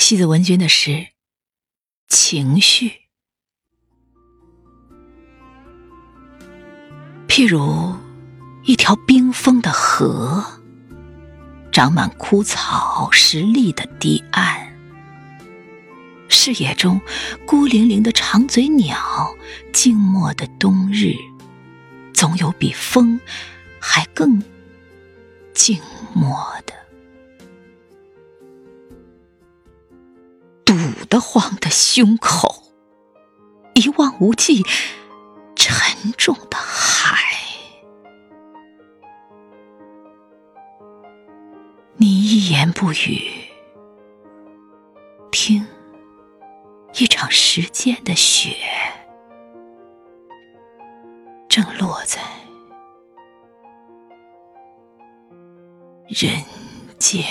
西子文君的诗，情绪，譬如一条冰封的河，长满枯草石砾的堤岸，视野中孤零零的长嘴鸟，静默的冬日，总有比风还更静默的。堵得慌的胸口，一望无际沉重的海。你一言不语，听一场时间的雪，正落在人间。